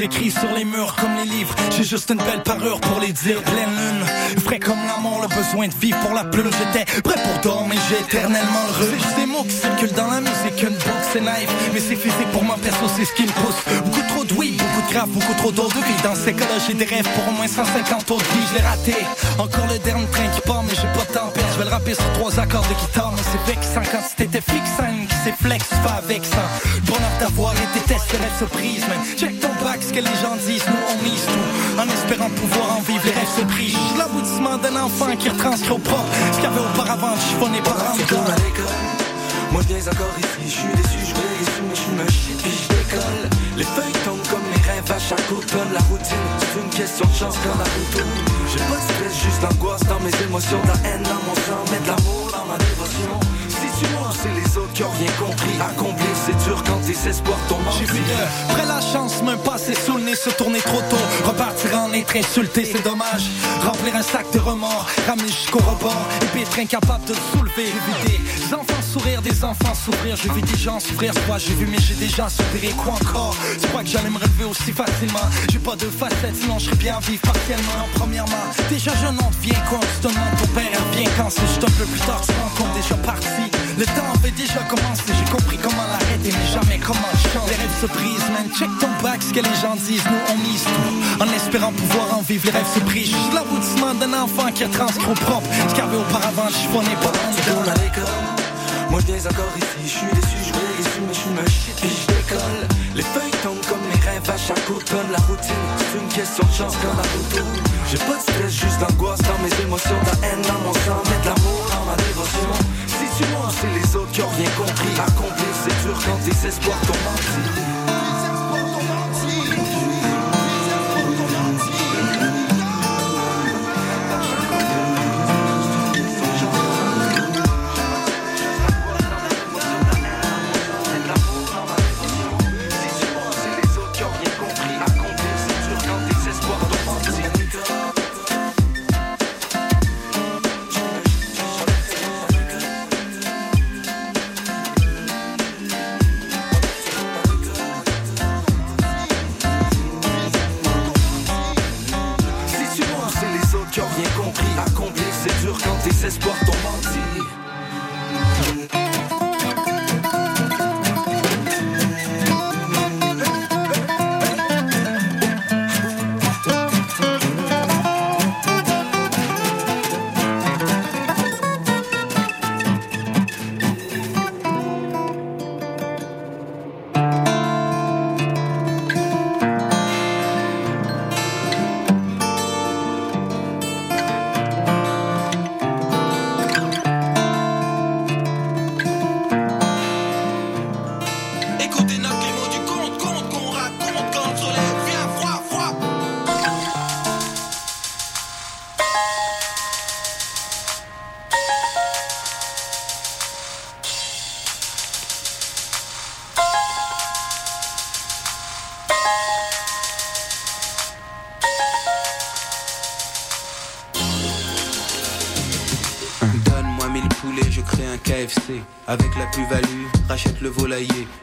écrits sur les murs comme les livres. J'ai juste une belle parure pour les dire. Pleine lune, frais comme l'amour, le besoin de vivre pour la plume. J'étais prêt pour dormir, j'ai éternellement. C'est juste des mots qui circulent dans la musique, book, c'est naïf. Mais c'est physique pour moi, perso, c'est ce qui me pousse. Beaucoup trop de oui, beaucoup de grave, beaucoup trop d'eau de vie. Dans ces cas-là, j'ai des rêves pour au moins 150 autres vies. Je l'ai raté. Encore le dernier train qui part, mais j'ai pas de temps perdre. Je vais le rapper sur trois accords de guitare, mais c'est vexant quand c'était fixant. Qui s'est flex, pas ça. Bonheur d'avoir été testé, rêve surprise, man. Check ton bac, ce que les gens disent, nous on mise tout. En espérant pouvoir en vivre, les rêves se brisent. L'aboutissement d'un enfant qui retranscrit au propre. Ce qu'il y avait auparavant, chiffonné par un comme encore ici, je suis déçu, je les mais je me chie puis je décolle. Les feuilles tombent comme mes rêves à chaque automne. La routine, c'est une question de chance quand la route J'ai pas de stress, juste l'angoisse dans mes émotions, de la haine dans mon sang, mais de l'amour dans ma dévotion. Mens, c'est les autres qui ont rien compris. Accomplir, c'est dur quand tes espoirs tombent J'ai vu de près la chance me passer sous le nez, se tourner trop tôt. Repartir en être insulté, c'est dommage. Remplir un sac de remords, ramener jusqu'au rebord. Et puis être incapable de le soulever. J'ai vu des enfants sourire, des enfants souffrir. J'ai vu des gens souffrir, quoi j'ai vu, mais j'ai déjà souffert. Quoi encore Tu crois que j'allais me relever aussi facilement? J'ai pas de facettes, sinon je bien vivre partiellement. Premièrement, déjà je n'en deviens quoi? Tu te demandes ton père revient quand c'est juste un peu plus tard. Tu te rends compte déjà parti. Le temps avait déjà commencé, j'ai compris comment l'arrêter, mais jamais comment changer. Les rêves se brisent, man. Check ton bac, ce que les gens disent, nous on mise tout. En espérant pouvoir en vivre, les rêves se brisent. Juste l'aboutissement d'un enfant qui a transcrit au propre. Avait auparavant, je n'est pas dans l'école. Moi je encore ici, je suis déçu, je voulais les mais je me chie puis je décolle. Les feuilles tombent comme mes rêves à chaque automne. La routine, c'est une question de chance quand la route J'ai pas de stress, juste d'angoisse dans mes émotions, la haine dans mon sang, de l'amour dans ma dévotion. C'est les autres qui ont rien compris. Accomplir, c'est dur quand tes espoirs t'ont menti.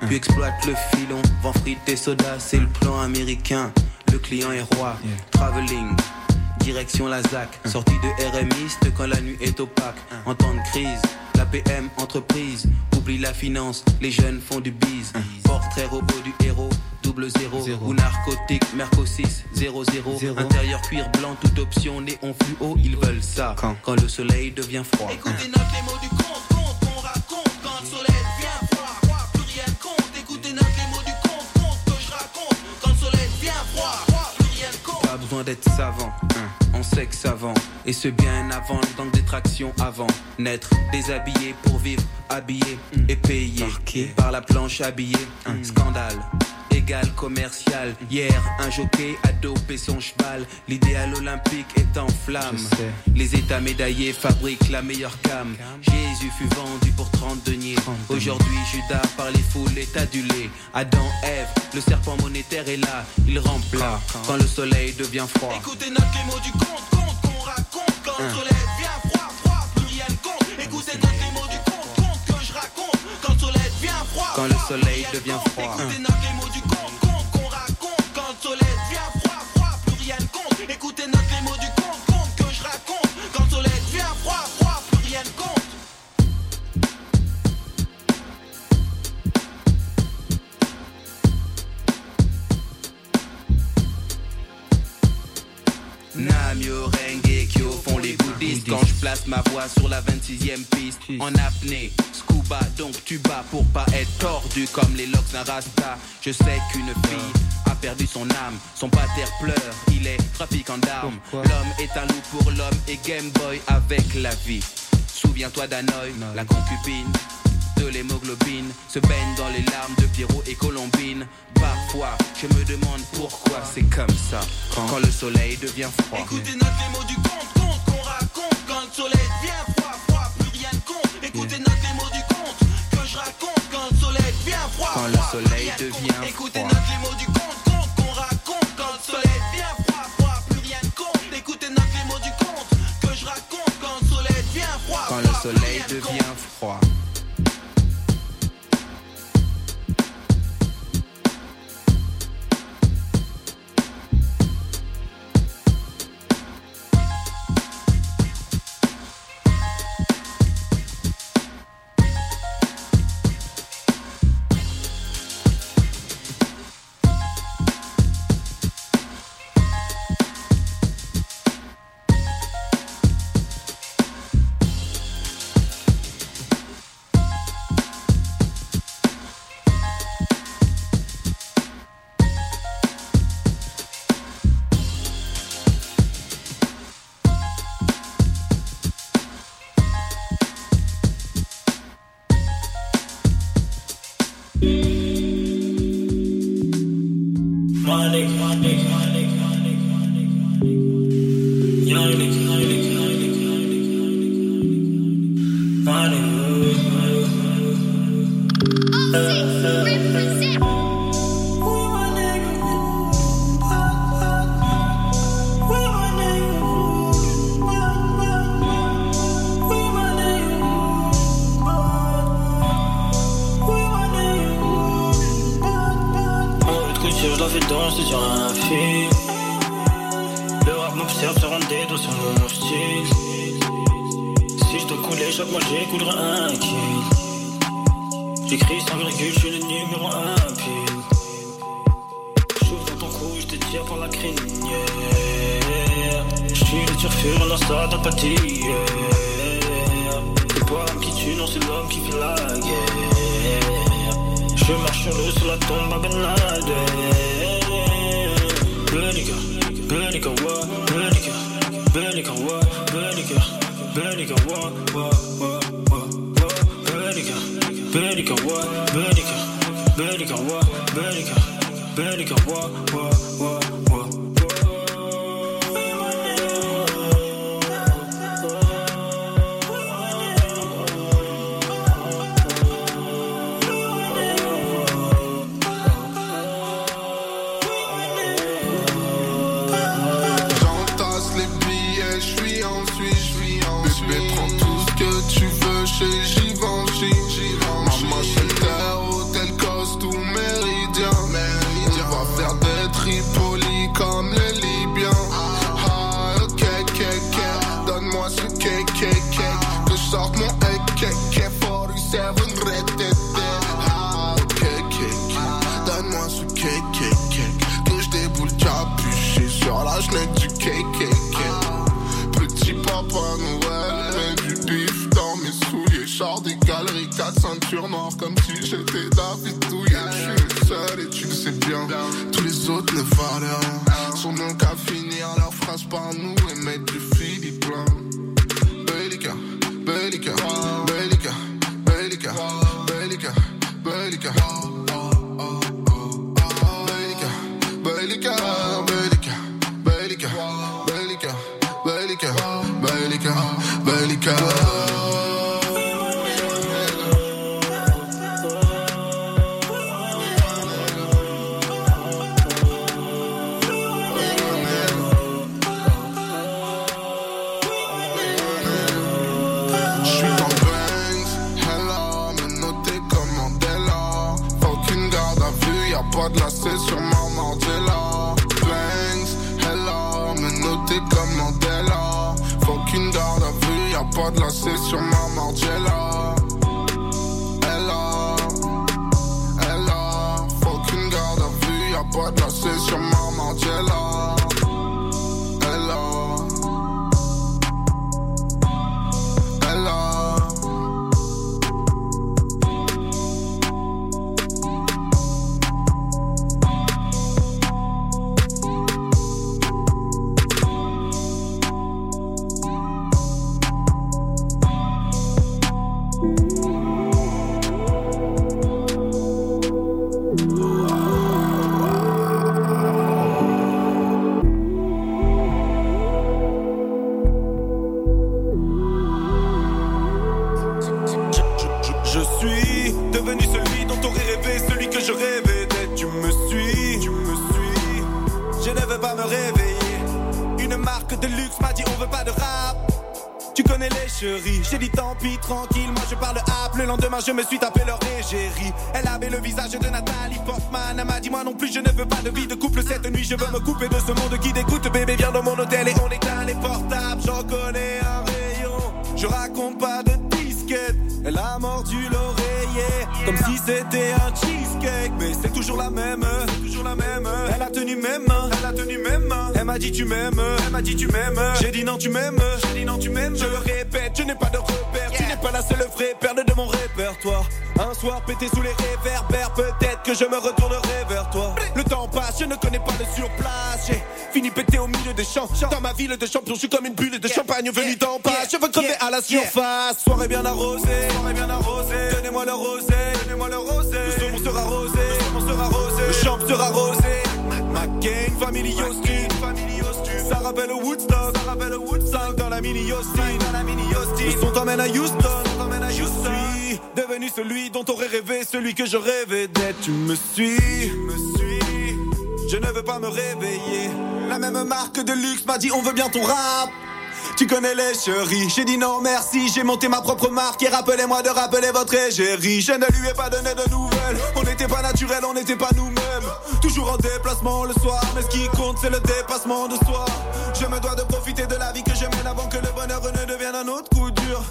Puis exploite le filon, vend frites et soda, c'est le plan américain. Le client est roi, traveling, direction la ZAC. Uh. Sortie de RMiste quand la nuit est opaque. Uh. En temps de crise, la PM entreprise, oublie la finance, les jeunes font du bise. Uh. Portrait robot du héros, double zéro, ou narcotique, Merco 6, 0, 0. Intérieur cuir blanc, toute option néon fluo, ils veulent ça. Quand, quand le soleil devient froid. Écoutez note les mots du compte, compte, d'être savant. Hein. On sait que savant, et ce bien avant gang des tractions avant. Naître, déshabillé pour vivre, habillé et payé par la planche habillée. Un mm. scandale égal commercial. Hier, un jockey a dopé son cheval. L'idéal olympique est en flamme. Les états médaillés fabriquent la meilleure cam. Jésus fut vendu pour 30 deniers. Aujourd'hui, Judas par les foules est adulé. Adam, Ève, le serpent monétaire est là. Il rempla quand le soleil devient froid. Écoutez notre les mots du conte, conte qu'on raconte quand le hein. soleil devient froid, froid, plus rien ne compte. Écoutez notre les mots du conte, conte que je raconte quand le soleil devient froid. Quand le soleil devient froid. Namio, Renge, Kyo font les bouddhistes. Quand je place ma voix sur la 26ème piste En apnée, scuba, donc tu bats Pour pas être tordu comme les locks d'un rasta. Je sais qu'une fille a perdu son âme Son pater pleure, il est trafiquant d'armes L'homme est un loup pour l'homme et Game Boy avec la vie. Souviens-toi d'Hanoï, la concubine de l'hémoglobine se baigne dans les larmes de Pierrot et Colombine. Parfois, je me demande pourquoi c'est comme ça quand, le soleil devient froid. Écoutez notre les mots du conte, conte qu'on raconte quand le soleil devient froid, froid, plus rien ne compte. Écoutez notre les mots du que je raconte quand le soleil devient froid, Quand froid, le soleil plus rien ne compte. devient Écoutez notre les mots du conte, conte qu'on raconte quand le soleil devient froid, froid, plus rien ne compte. Écoutez notre les mots du conte que je raconte quand le soleil devient froid, Quand le froid, soleil compte. devient froid. je suis devenu celui dont aurait rêvé, celui que je rêvais d'être. Tu me suis, tu me suis. Je ne veux pas me réveiller. Une marque de luxe m'a dit on veut pas de rap. Tu connais les chéris, j'ai dit tant pis, tranquille, moi je parle app. Le lendemain je me suis tapé leur égérie. Elle avait le visage de Nathalie Portman. Elle m'a dit moi non plus je ne veux pas de vie de couple cette nuit. Je veux me couper de ce monde qui dégoûte. Bébé viens dans mon hôtel et on éteint les portables. J'en connais un rayon, je raconte pas de disquette. Elle a mordu comme si c'était un cheesecake. Mais c'est toujours la même, toujours la même. Elle a tenu même, elle a tenu même. Elle m'a dit tu m'aimes, elle m'a dit tu m'aimes. J'ai dit non tu m'aimes, j'ai dit non tu m'aimes. Je le répète, je n'ai pas de repère. Tu n'es pas la seule vraie perle de mon répertoire. Un soir pété sous les réverbères, peut-être que je me retournerai vers toi. Le temps passe, je ne connais pas de surplace. J'ai fini pété au milieu des champs. Dans ma ville de champion, je suis comme une bulle de champagne venue d'en passe. Je veux crever à la surface. Soirée bien arrosée, soirée bien arrosée. Donnez-moi le rosé, donnez-moi le rosé. Le saumon sera rosé, le saumon sera rosé. Le champ sera rosé. McCain, Family Austin, Family Austin. Ça rappelle Woodstock, ça rappelle Woodstock dans la mini Austin, dans la mini Austin. Le son t'emmène à Houston, t'emmène à Houston. Je suis devenu celui dont t'aurais rêvé, celui que je rêvais d'être. Tu me suis, tu me suis. Je ne veux pas me réveiller. La même marque de luxe m'a dit on veut bien ton rap. Tu connais les chéris, j'ai dit non merci, j'ai monté ma propre marque et rappelez-moi de rappeler votre égérie. Je ne lui ai pas donné de nouvelles, on n'était pas naturel, on n'était pas nous-mêmes. Toujours en déplacement le soir, mais ce qui compte c'est le dépassement de soi. Je me dois de profiter de la vie que je mène avant que le bonheur ne devienne un autre coup dur.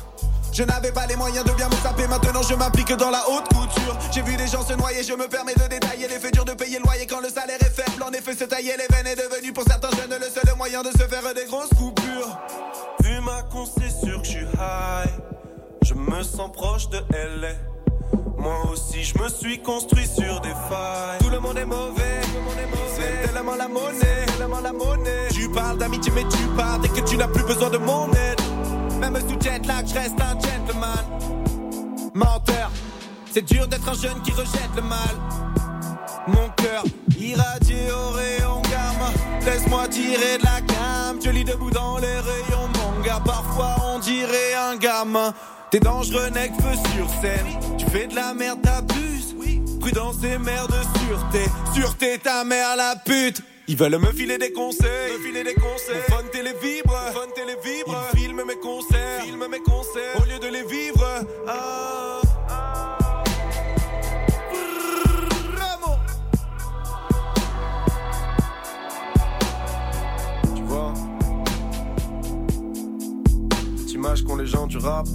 Je n'avais pas les moyens de bien me taper, maintenant je m'applique dans la haute couture. J'ai vu des gens se noyer, je me permets de détailler les faits durs de payer le loyer quand le salaire est faible. En effet, se tailler les veines est devenu pour certains jeunes le seul moyen de se faire des grosses coupures. Vu ma con, c'est sûr que je suis high. Je me sens proche de LA. Moi aussi, je me suis construit sur des failles. Tout le monde est mauvais, c'est tellement la monnaie, tellement la monnaie. Tu parles d'amitié, mais tu pars dès que tu n'as plus besoin de mon aide. Même sous jet lag, je reste un gentleman. Menteur, c'est dur d'être un jeune qui rejette le mal. Mon cœur irradié au rayon gamma. Laisse-moi tirer de la gamme. Je lis debout dans les rayons, mon gars. Parfois on dirait un gamin. T'es dangereux, nec, feu sur scène. Tu fais de la merde, t'abuses. Prudence et mère de sûreté. Sûreté, ta mère, la pute. Ils veulent me filer des conseils, me filer des conseils. Mon fun télé vibre, fun télé vibre. Ils filment mes concerts, filment mes concerts. Au lieu de les vivre, ah. Tu vois, cette image qu'ont les gens du rap,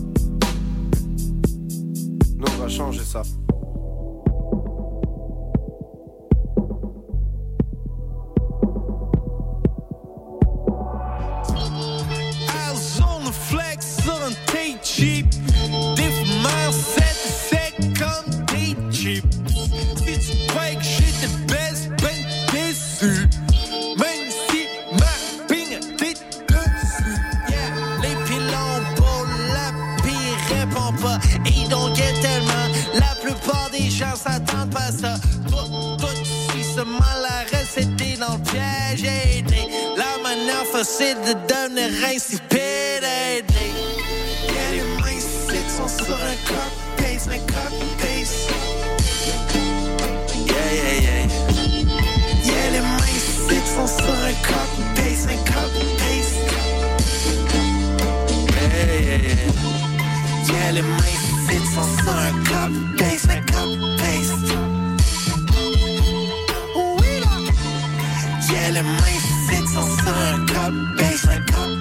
nous on va changer ça. Un T-Jeep. Des fumeurs 7 sec comme des Jeeps. Si tu crois que j'étais baisse, ben déçu. Même si ma pigne était dessus. Yeah, les pilons pour la pire répond pas. Ils get tellement. La plupart des gens s'attendent pas à ça. Toi, tu suis seulement la recette est dans le piège. La manière facile de devenir insipide. Sont sur un copy-paste, un copy-paste. Yeah, yeah, yeah. Yeah, les mindsets sont sur un copy-paste, un copy-paste. Yeah, yeah, yeah. Yeah, les mindsets sont sur un copy-paste, un copy-paste. Oui, là. Yeah, les mindsets sont sur un copy-paste, un copy-paste.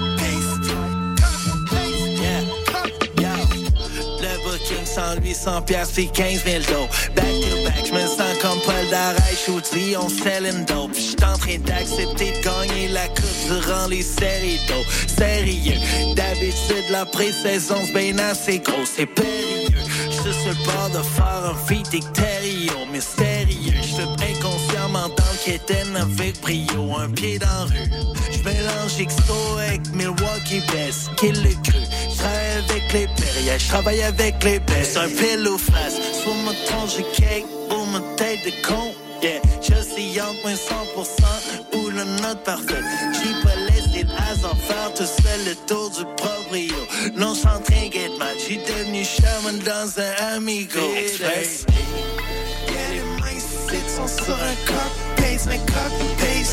Booking 100, 800 piastres, puis 15 000 dos. Back to back, je me sens comme Paul Darèche, je dis on selling dope. J'suis en train d'accepter de gagner la coupe durant les séries d'eau. Sérieux, d'habitude la pré-saison c'est bien assez gros, c'est périlleux. J'suis sur le bord de faire un feat extérieur, mais sérieux. J'fais inconsciemment dans le avec brio, un pied dans rue. J'mélange Exto avec Milwaukee Best, kill le cru. J'travaille avec les perrières, j'travaille avec les best. Un pile aux face, sur ma tronche de cake, pour ma tête de con. Yeah, je suis entre moins 100% ou le note parfait. J'ai pas laissé hasard faire tout seul le tour du proprio. Non, j'suis en train de mal, j'ai devenu chaman dans un Amigo Express. Yeah, les mindsets sont sur un copy-paste, un copy-paste. Yeah, yeah,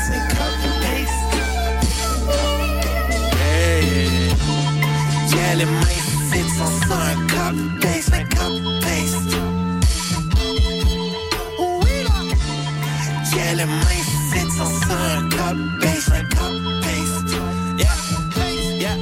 paste. Hey, yeah, les mains. Yeah, les mains. Yeah, yeah,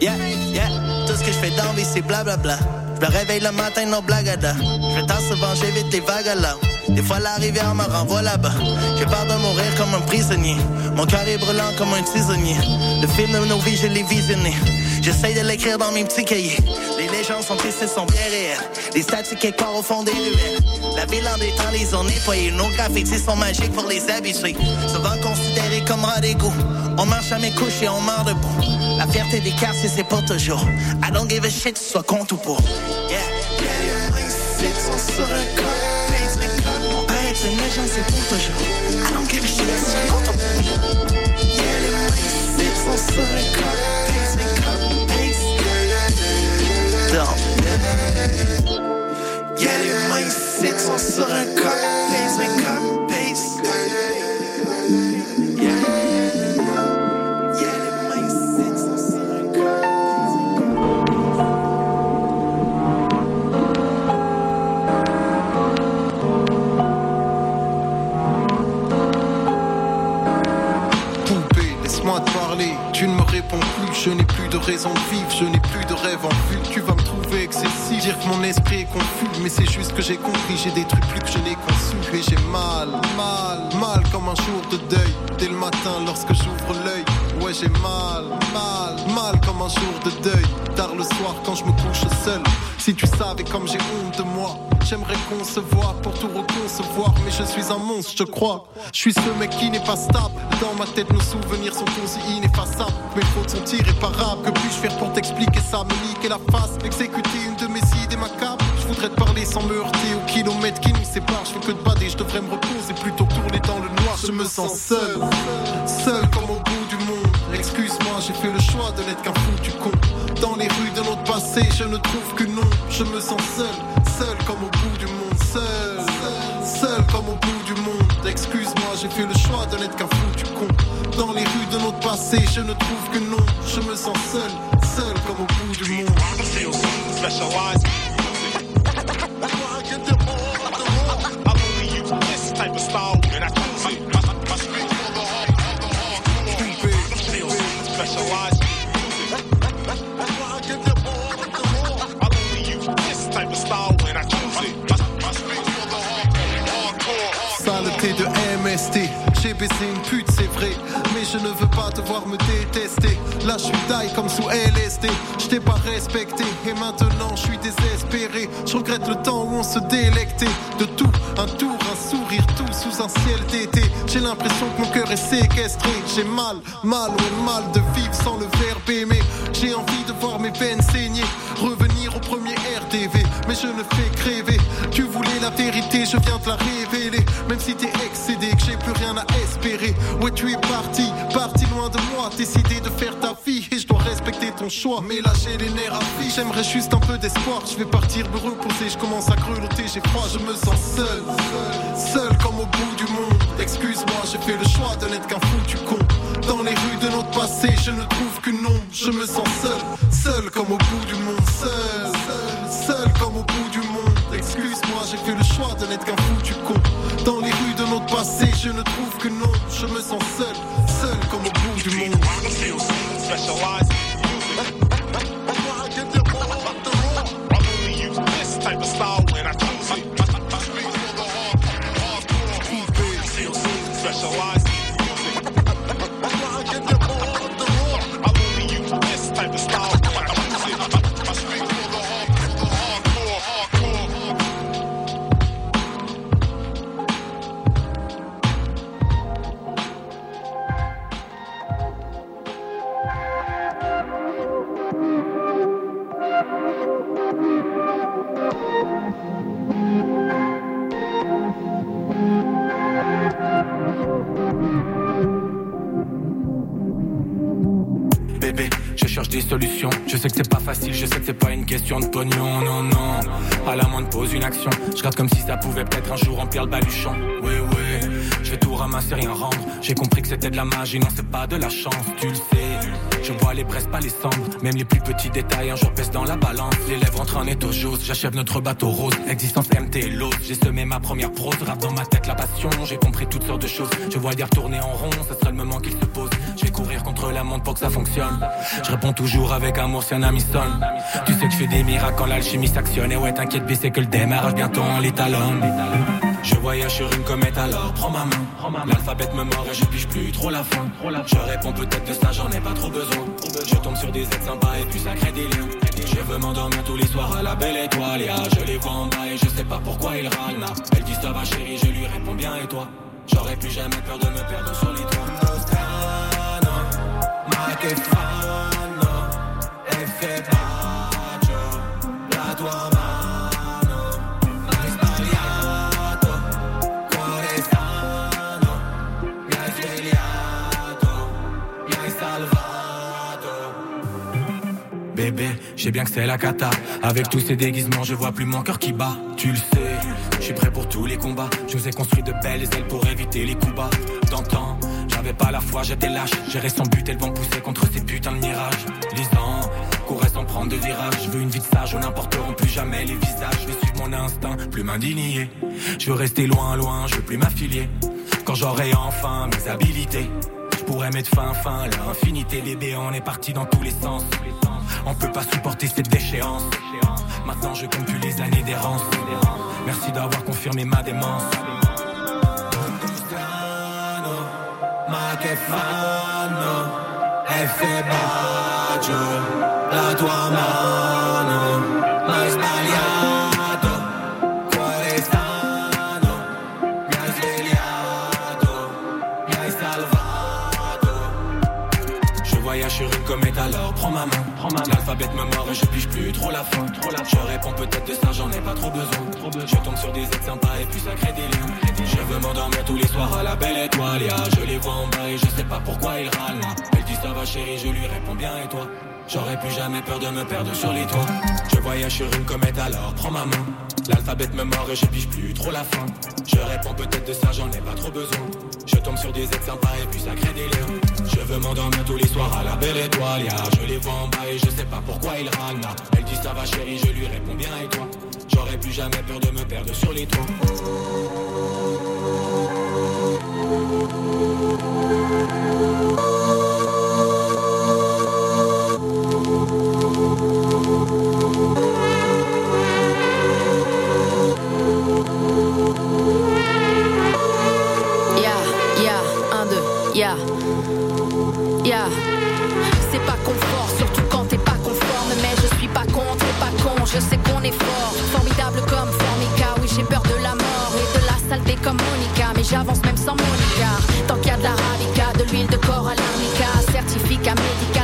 yeah, yeah. Tout ce que je fais dans vie, c'est blablabla. Je me réveille le matin, non blagada. Je vais tant se venger vite les vagues là. Des fois la rivière me renvoie là-bas. J'ai peur de mourir comme un prisonnier. Mon cœur est brûlant comme un tisonnier. Le film de nos vies, je l'ai visionné. J'essaye de l'écrire dans mes petits cahiers. Les légendes sont tristes sont bien réelles. Les statues quelque part au fond des ruelles. La ville en détend les ont nettoyées. Nos graffitis sont magiques pour les habitués. Souvent considérés comme d'égout. On marche à mes couches et on meurt debout. La fierté des quartiers, c'est pour toujours. I don't give a shit, tu sois contre ou pour. Yeah. Yeah, les mains sont sur un copy paste, un copy Mon père est une légende, c'est pour toujours. I don't give a shit, tu sois contre ou pour. Yeah, les mains sont sur paste. Don't. Yeah, les mains sont sur un copy je n'ai plus de raison de vivre, je n'ai plus de rêve en vue. Tu vas me trouver excessif, dire que mon esprit est confus, mais c'est juste que j'ai compris, j'ai des trucs plus que je n'ai conçus. Et j'ai mal, mal, mal comme un jour de deuil. Dès le matin, lorsque j'ouvre l'œil, ouais, j'ai mal, mal, mal comme un jour de deuil. Tard le soir, quand je me couche seul. Si tu savais comme j'ai honte de moi, j'aimerais concevoir pour tout reconcevoir, mais je suis un monstre, je crois. Je suis ce mec qui n'est pas stable. Dans ma tête, nos souvenirs sont aussi ineffaçables. Mes fautes sont irréparables. Que puis-je faire pour t'expliquer ça Me niquer la face, exécuter une de mes idées macabres. Je voudrais te parler sans me heurter au kilomètre qui nous sépare. Je fais que de bader, je devrais me reposer plutôt tourner dans le noir. Je me sens seul, seul comme au bout du monde. Excuse-moi, j'ai fait le choix de n'être qu'un foutu con. Dans les rues de notre passé, je ne trouve que non. Je me sens seul, seul comme au bout du monde. Seul, seul comme au bout du monde. Excuse-moi, j'ai fait le choix de n'être qu'un foutu con. Dans les rues de notre passé, je ne trouve que non. Je me sens seul, seul comme au bout du monde. J'ai baissé une pute, c'est vrai. Mais je ne veux pas te voir me détester. Là, je suis taille comme sous LSD. Je t'ai pas respecté. Et maintenant, je suis désespéré. Je regrette le temps où on se délectait de tout. Un tour, un sourire, tout sous un ciel d'été. J'ai l'impression que mon cœur est séquestré. J'ai mal, mal, ouais, mal de vivre sans le verbe aimer. J'ai envie de voir mes veines saigner. Revenir au premier RDV. Mais je ne fais voulais la vérité, je viens te la révéler. Même si t'es excédé, que j'ai plus rien à espérer. Ouais, tu es parti, parti loin de moi. Décidé de faire ta vie et je dois respecter ton choix. Mais là, j'ai les nerfs à vie. J'aimerais juste un peu d'espoir. Je vais partir me reposer, je commence à grelotter. J'ai froid, je me sens seul. Seul comme au bout du monde. Excuse-moi, j'ai fait le choix de n'être qu'un foutu con. Dans les rues de notre passé, je ne trouve que non. Je me sens seul, seul comme au bout du monde. Seul, seul comme au bout du monde. Excuse-moi, j'ai fait le choix de n'être qu'un foutu con. Dans les rues de notre passé, je ne trouve que non. Je me sens seul, seul comme au bout du monde. Specialized Je regarde comme si ça pouvait peut-être un jour remplir le baluchon. Oui, oui. Ramasser, rien rendre. J'ai compris que c'était de la magie, non, c'est pas de la chance, tu le sais. Je vois les braises, pas les cendres. Même les plus petits détails, un jour pèse dans la balance. Les lèvres entrent en étau j'ose. J'achève notre bateau rose. Existence MT, l'autre. J'ai semé ma première prose. Rap dans ma tête, la passion. J'ai compris toutes sortes de choses. Je vois dire tourner en rond, ce sera le moment qu'il se pose. Je vais courir contre la montre pour que ça fonctionne. Je réponds toujours avec amour si un ami sonne. Tu sais que je fais des miracles quand l'alchimie s'actionne. Et ouais, t'inquiète, c'est que le démarrage bientôt en l'étalonne. Je voyage sur une comète alors prends ma main. L'alphabet me mord et je pige plus trop la fin. Je réponds peut-être de ça j'en ai pas trop besoin. Je tombe sur des êtres sympas et puis ça crée des liens. Je veux m'endormir tous les soirs à la belle étoile. Et je les vois en bas et je sais pas pourquoi ils râlent. Elle dit ça va chérie je lui réponds bien. Et toi? J'aurais plus jamais peur de me perdre sur les toits Bébé, j'ai bien que c'est la cata. Avec tous ces déguisements, je vois plus mon cœur qui bat. Tu le sais, je suis prêt pour tous les combats. Je vous ai construit de belles ailes pour éviter les coups bas. D'antan, j'avais pas la foi, j'étais lâche. Gérer son but et le vent pousser contre ces putains de mirages. Les ans couraient sans prendre de virage. Je veux une vie de sage, on n'importeront plus jamais les visages. Je vais suivre mon instinct, plus m'indigner. Je veux rester loin, loin, je veux plus m'affilier. Quand j'aurai enfin mes habilités, je pourrais mettre fin, fin à l'infinité. Bébé, on est parti dans tous les sens. On peut pas supporter cette déchéance. Maintenant je compte plus les années d'errance. Merci d'avoir confirmé ma démence. E la tua prends ma main L'alphabet me mord et je pige plus trop la fin. Je réponds peut-être de ça j'en ai pas trop besoin. Je tombe sur des êtres sympas et puis ça crée des liens. Je veux m'endormir tous les soirs à la belle étoile. Je les vois en bas et je sais pas pourquoi ils râlent. Elle dit ça va chérie je lui réponds bien et toi? J'aurais plus jamais peur de me perdre sur les toits. Je voyage sur une comète alors prends ma main. L'alphabet me mord et je pige plus trop la fin. Je réponds peut-être de ça j'en ai pas trop besoin Je tombe sur des êtres sympas et puis ça crée des liens. Je veux m'endormir tous les soirs à la belle étoile. Je les vois en bas et je sais pas pourquoi ils râlent. Elle dit ça va chérie je lui réponds bien et toi? J'aurais plus jamais peur de me perdre sur les toits C'est pas confort, surtout quand t'es pas conforme. Mais je suis pas contre et pas con, je sais qu'on est fort. Formidable comme Formica, oui, j'ai peur de la mort et de la saleté comme Monica. Mais j'avance même sans Monica. Tant qu'il y a de l'arabica, de l'huile de corps à l'arnica. Certificat médical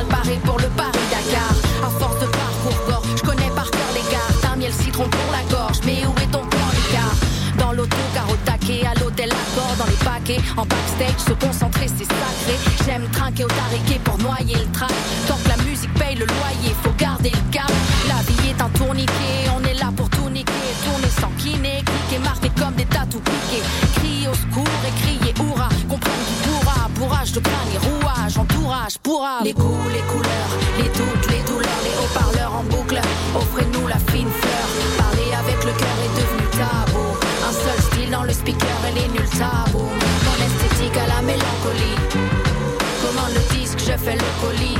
les. En backstage, se concentrer, c'est sacré. J'aime trinquer au tariquet pour noyer le trac. Tant que la musique paye le loyer, faut garder le cap. La vie est un tourniquet, on est là pour tout niquer. Tourner sans kiné, cliquer, marqué comme des tatous piqués. Crier au secours et crier hurrah. Comprendre qui pourra, bourrage de crâne et rouage, entourage pourra. Les goûts, les couleurs, les doutes, les douleurs, les haut-parleurs en fais le colis.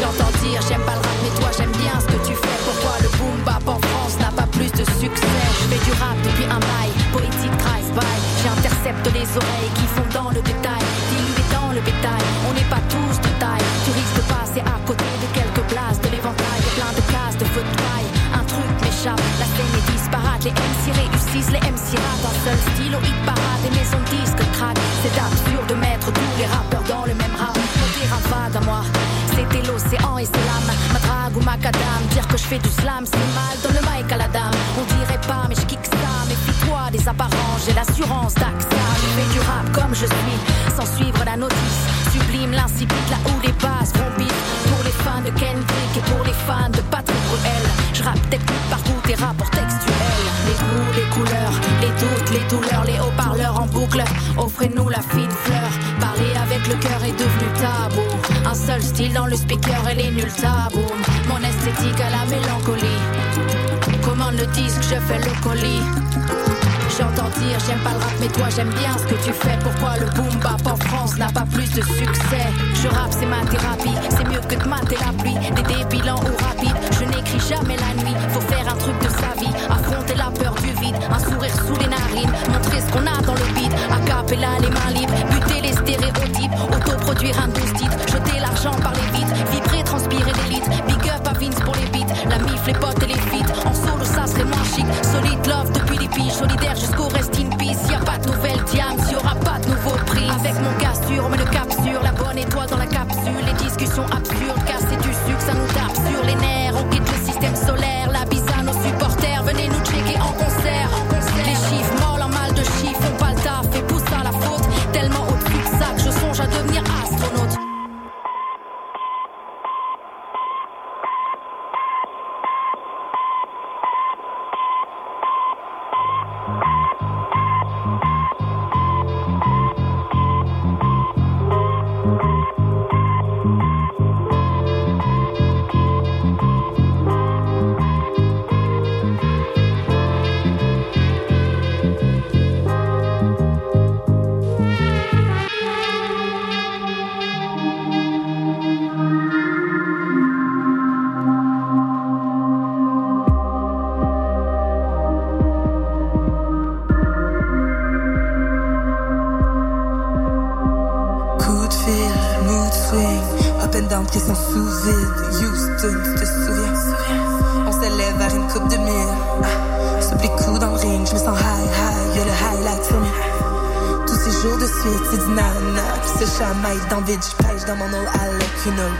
J'entends dire, j'aime pas le rap, mais toi j'aime bien ce que tu fais. Pourquoi le boom bap en France n'a pas plus de succès Je fais du rap depuis un bail, poétique drive-by. J'intercepte les oreilles qui font dans le détail, dilué dans le bétail. On n'est pas tous de taille, tu risques de passer à côté de quelques places de l'éventail. Plein de cases de feu de paille, un truc m'échappe, la scène est disparate. Les MC réussissent, les MC ratent. Un seul style au hit parade, des maisons disques craquent. C'est absurde de mettre tous les rappeurs l'océan et c'est l'âme. Ma drague ou ma cadame, dire que je fais du slam, c'est mal dans le mic à la dame. On dirait pas, mais je kick ça. Méfie-toi des apparences, j'ai l'assurance d'AXA. Je fais du rap comme je suis, sans suivre la notice. Sublime l'incipit là où les bases vont. Pour les fans de Kendrick et pour les fans de Patrick Bruel. Je rap techniques partout, tes rapports textuels. Les goûts, les couleurs, les doutes, les douleurs, les haut-parleurs en boucle. Offrez-nous la fine fleur. Parler avec le cœur est devenu tabou. Dans le speaker, elle est nulle tabou. Mon esthétique à la mélancolie. Commande le disque, je fais le colis. J'entends dire. J'aime pas le rap mais toi j'aime bien ce que tu fais. Pourquoi le boom bap en France n'a pas plus de succès? Je rappe c'est ma thérapie. C'est mieux que de mater la pluie. Des débilants ou rapides. Je n'écris jamais la nuit. Faut faire un truc de sa vie. Affronter la peur du vide. Un sourire sous les narines. Montrer ce qu'on a dans le beat Acapella les mains libres. Buter les stéréotypes. Autoproduire un douze titres Jeter l'argent par les vides Vibrer, transpirer l'élite Big up à Vince pour les beats. La mif, les potes et les feats Chic Solide love depuis les piges Solidaire jusqu'au rest in peace. Y a pas de nouvelles diams down, pression sous vide. Houston, tu te souviens? On s'élève vers une coupe de mille. Ah, Souple les coups dans le ring, je me sens high, high, y'a le highlight sur me. Tous ces jours de suite, c'est du nana. Puis ce chamaille dans vide, je pêche dans mon eau avec une eau.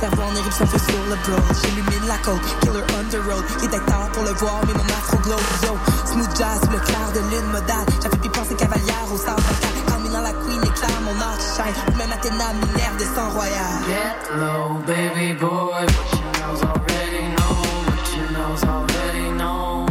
Cerveau en éruption, feu sur le broad. J'illumine la côte, killer underroad. Détecteur pour le voir, mais mon afro glow. Yo, smooth jazz, le clair de lune modale. J'avais pu penser cavalière au sable queen éclaire mon art shine. Même Athéna, Minerve descend royal. Get low, baby boy. What you know's already know. What you know's already know.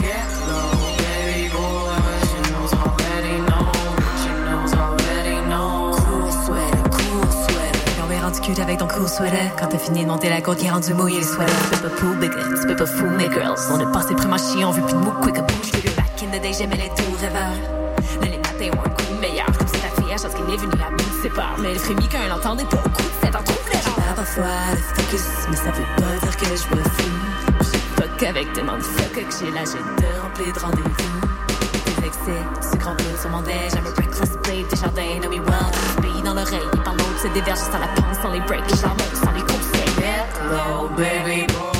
Get low, baby boy. What you know's already know. What you know's already know. Cool sweater, cool sweater. On est rendu cute avec ton cool sweater. Quand t'as fini de monter la côte, il est rendu mouillé le sweater. Tu peux pas big tu peux pas fool mes girls. On est passé vraiment chiant, on veut plus de mots quick. J'étais vu back in the day, j'aimais les tours rêveurs. Est bout de ses peurs. Mais elle frémit quand elle entendait pas au coup de fait, en trouve l'erreur. J'ai parfois le focus, mais ça veut pas dire que je me fous. Fuck avec tes fuck que j'ai la de remplie de rendez-vous. Des excès, Sucre en sur mon déj, a breakfast plate, des jardins, know me well, pays dans l'oreille, il parle l'autre, c'est des sans la panse, sans les breaks, les charbons, sans les conseils. Get low, baby boy.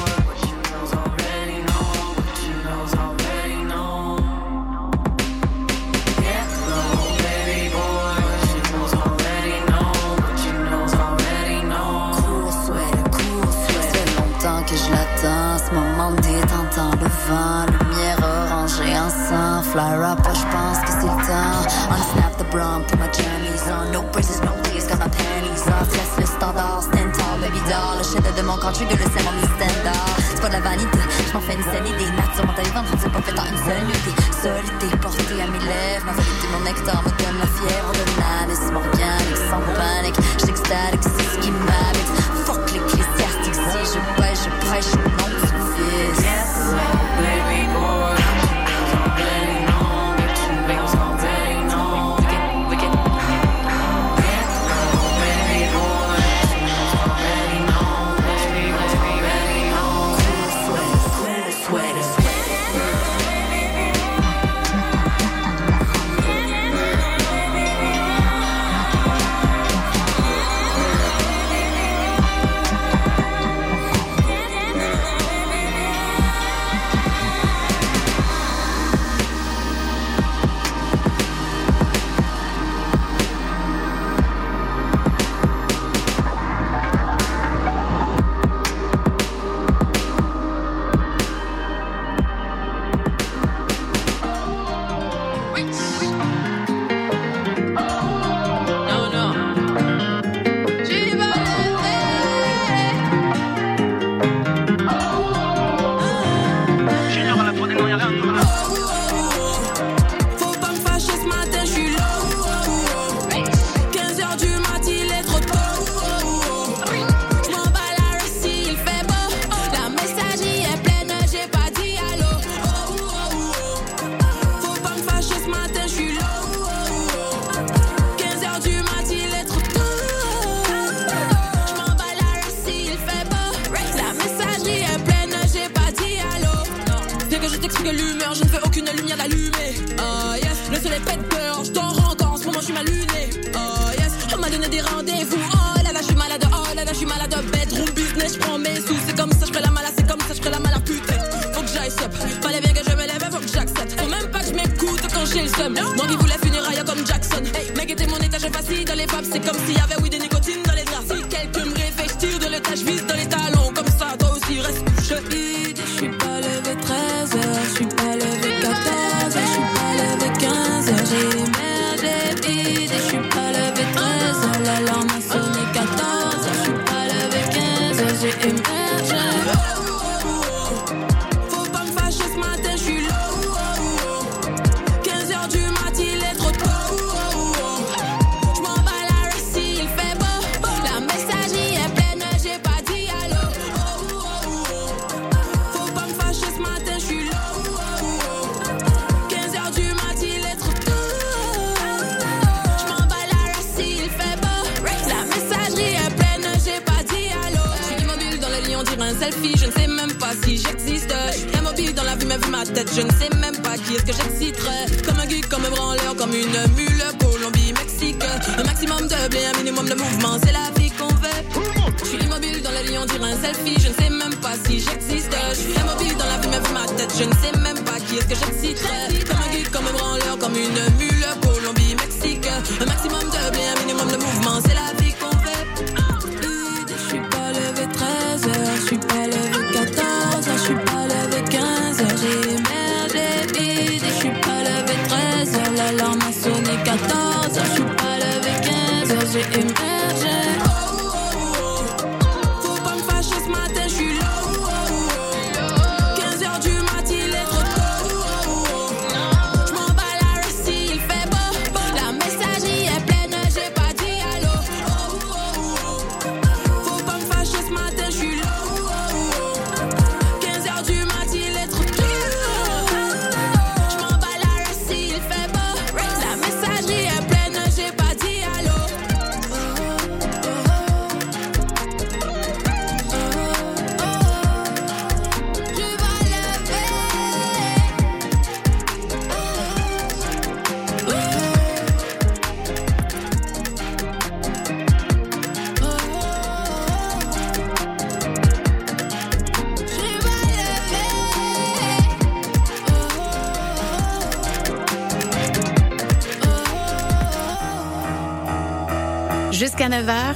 Vent, lumière orangée ensemble, fly up, je pense que c'est le temps. On snap the brum, put my jammies on, no braces, no please, got my panties off, laisse le standard, stand tall, baby doll, le chef de mon country, de le ser mon standard. C'est pas de la vanité, je m'en fais une scène idée, nature, mentale, ventre, c'est pas fait en une seule nuitée. Solité, portée à mes lèvres, ma faculté, mon nectar, me donne la fièvre de nanisme organique, sans panique, j'suis extatique, c'est ce qui m'habite. Fuck l'ecclésiastique, si je pêche, je prêche nom du fils.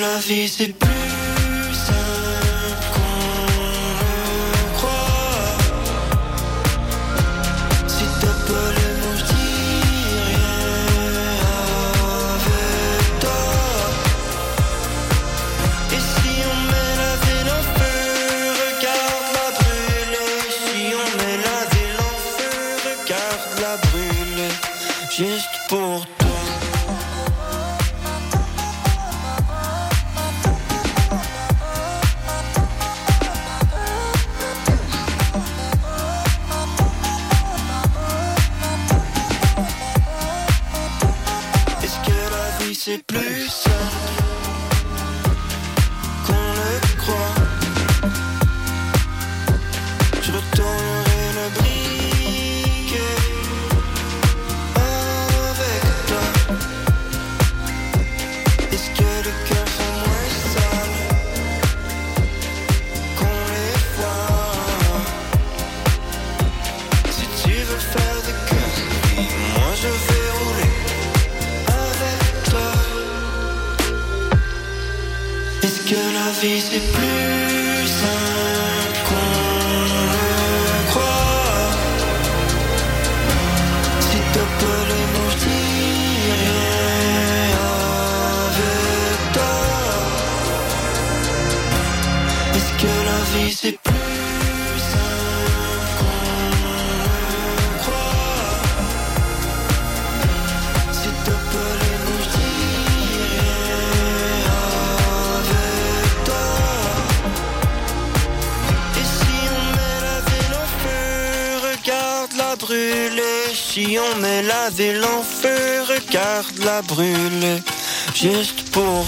una visite juste pour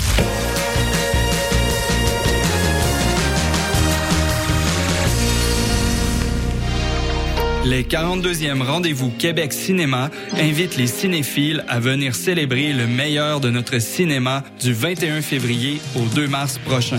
Les 42e rendez-vous Québec Cinéma invitent les cinéphiles à venir célébrer le meilleur de notre cinéma du 21 février au 2 mars prochain.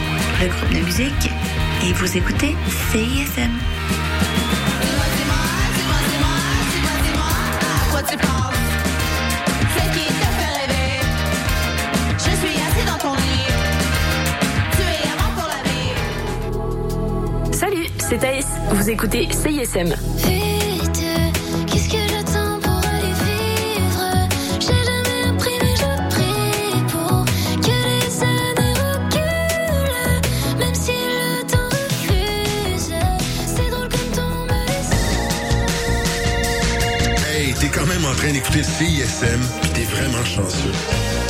le groupe de musique et vous écoutez CISM. Salut, c'est Thaïs. Vous écoutez CISM. train d'écouter CISM, puis t'es vraiment chanceux.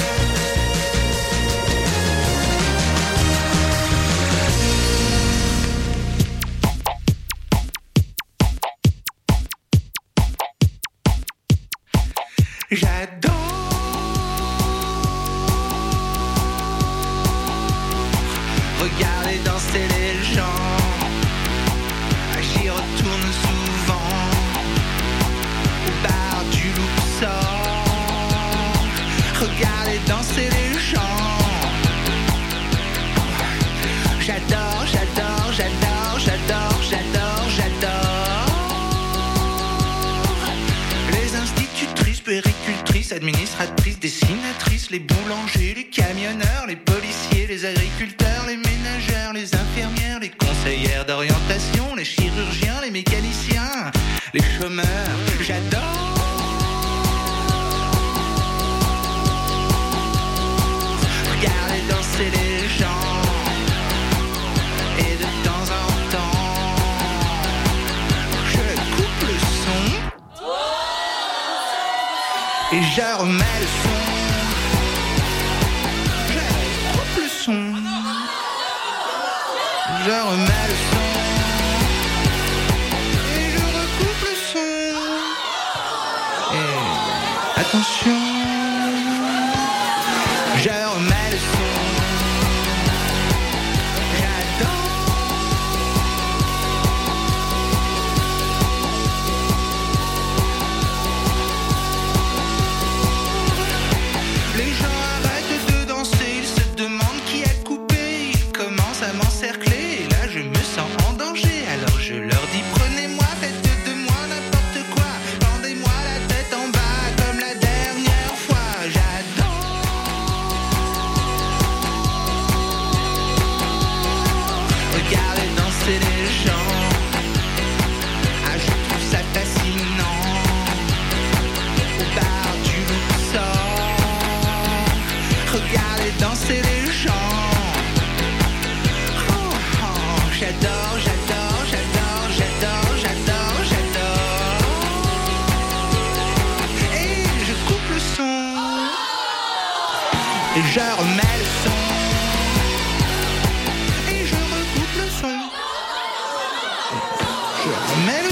Many.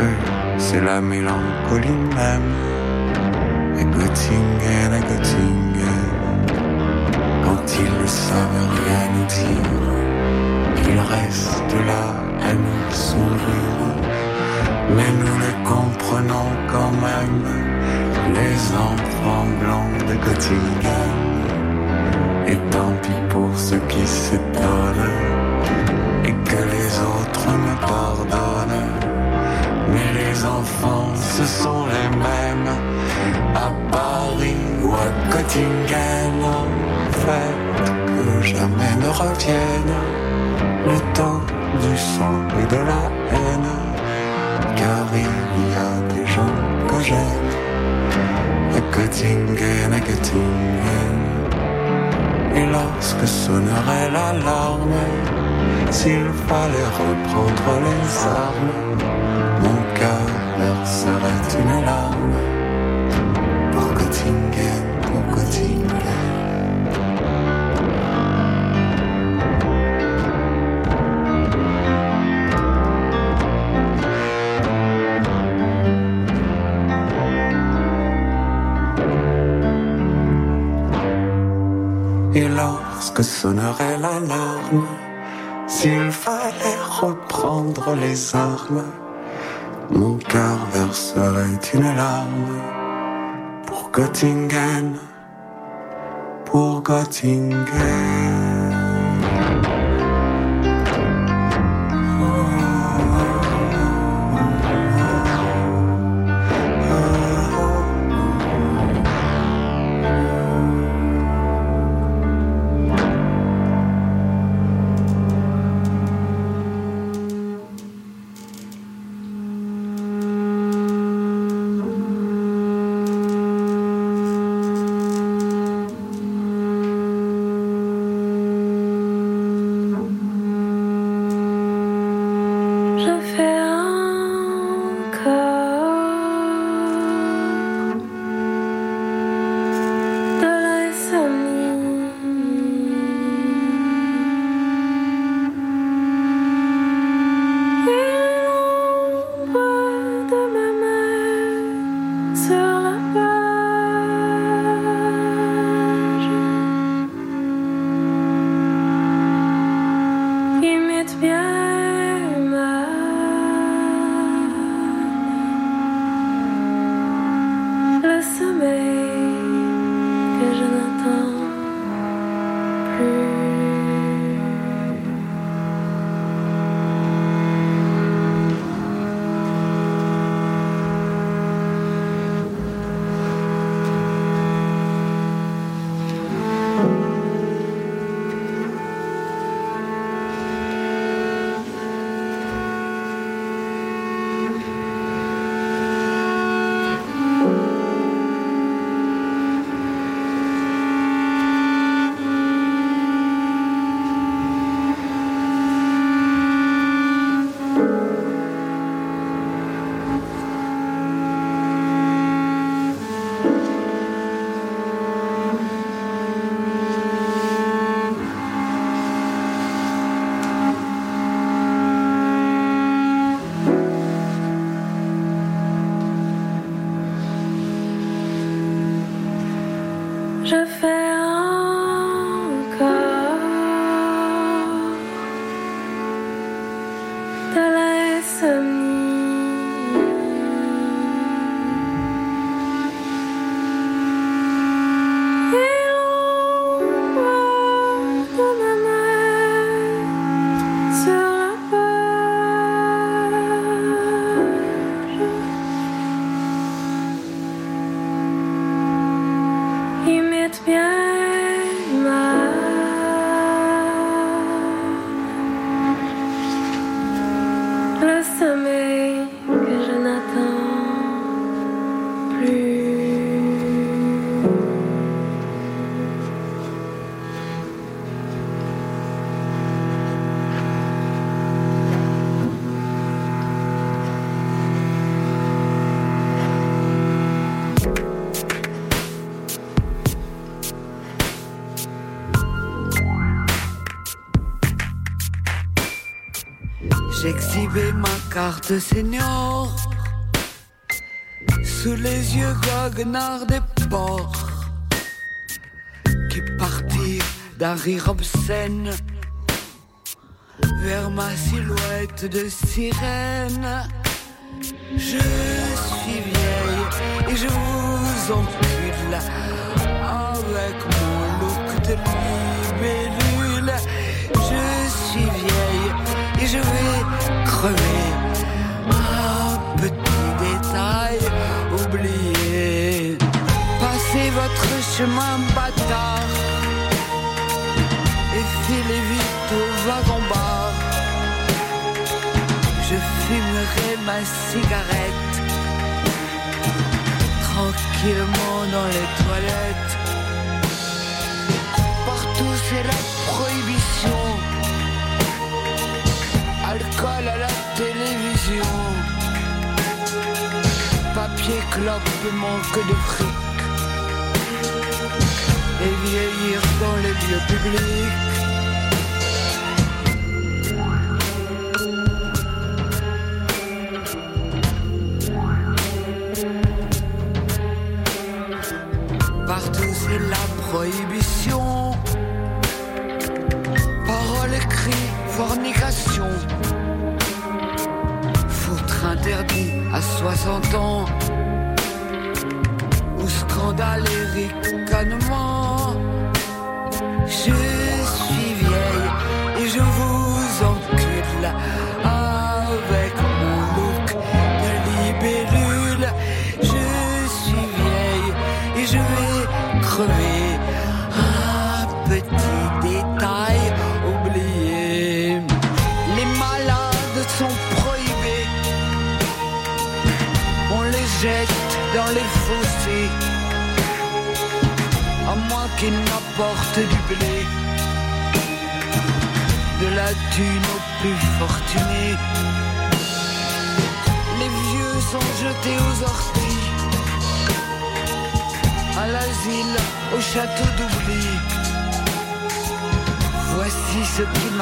Eux, c'est la mélancolie même, à Göttingen, à Göttingen. Quand ils ne savent rien nous dire, ils restent là à nous sourire. Mais nous les comprenons quand même, les enfants blancs de Göttingen. Et tant pis pour ceux qui s'étonnent, les enfants, ce sont les mêmes, à Paris ou à Göttingen. En fait, que jamais ne revienne le temps du sang et de la haine. Car il y a des gens que j'aime, à Göttingen, à Göttingen. Et lorsque sonnerait l'alarme, s'il fallait reprendre les armes, lorsque sonnerait l'alarme, s'il fallait reprendre les armes, mon cœur verserait une larme. Pour Göttingen, pour Göttingen. J'exhibais ma carte senior sous les yeux goguenards des porcs qui partirent d'un rire obscène vers ma silhouette de sirène. Je suis vieille et je vous encule avec mon look de libellule. Je suis vieille et je vais Un petit détail oublié. Passez votre chemin bâtard et filez vite au wagon-bar. Je fumerai ma cigarette tranquillement dans les toilettes. Partout c'est la Papier clope manque de fric. Et vieillir dans les lieux publics.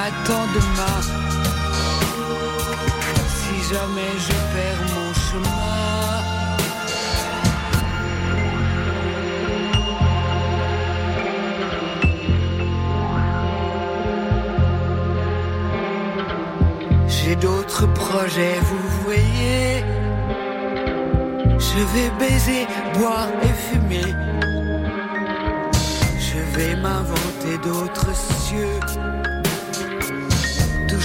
attend demain. Si jamais je perds mon chemin. J'ai d'autres projets, vous voyez. Je vais baiser, boire et fumer. Je vais m'inventer d'autres cieux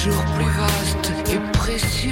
toujours plus vastes et précieux.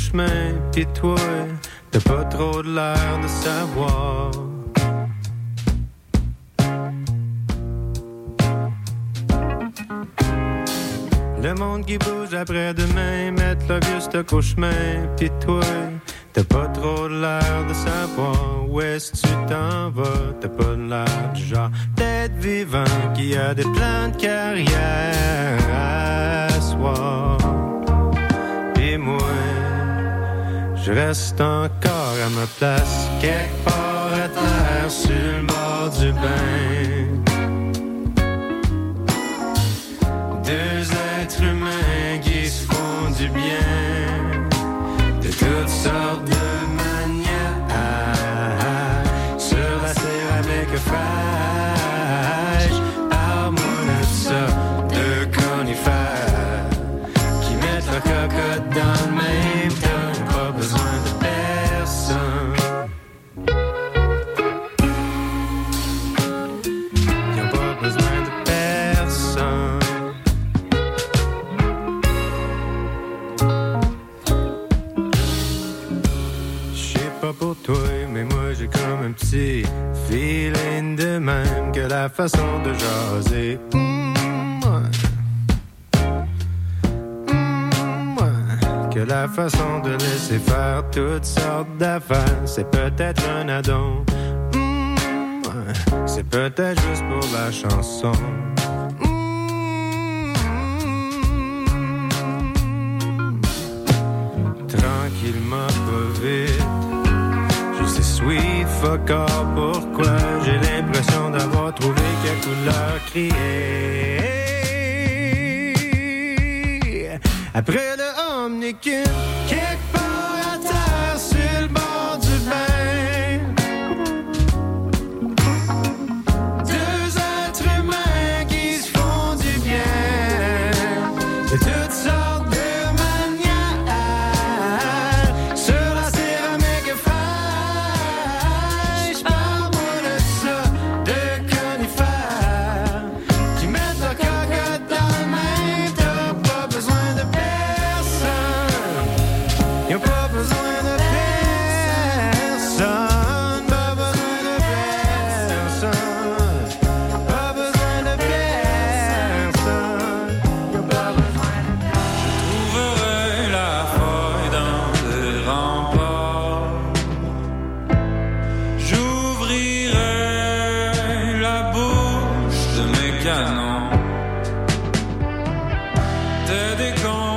chemin, pis toi, t'as pas trop de l'air de savoir. Le monde qui bouge après-demain, mettre le vieux stock au chemin, pis instant. des gants.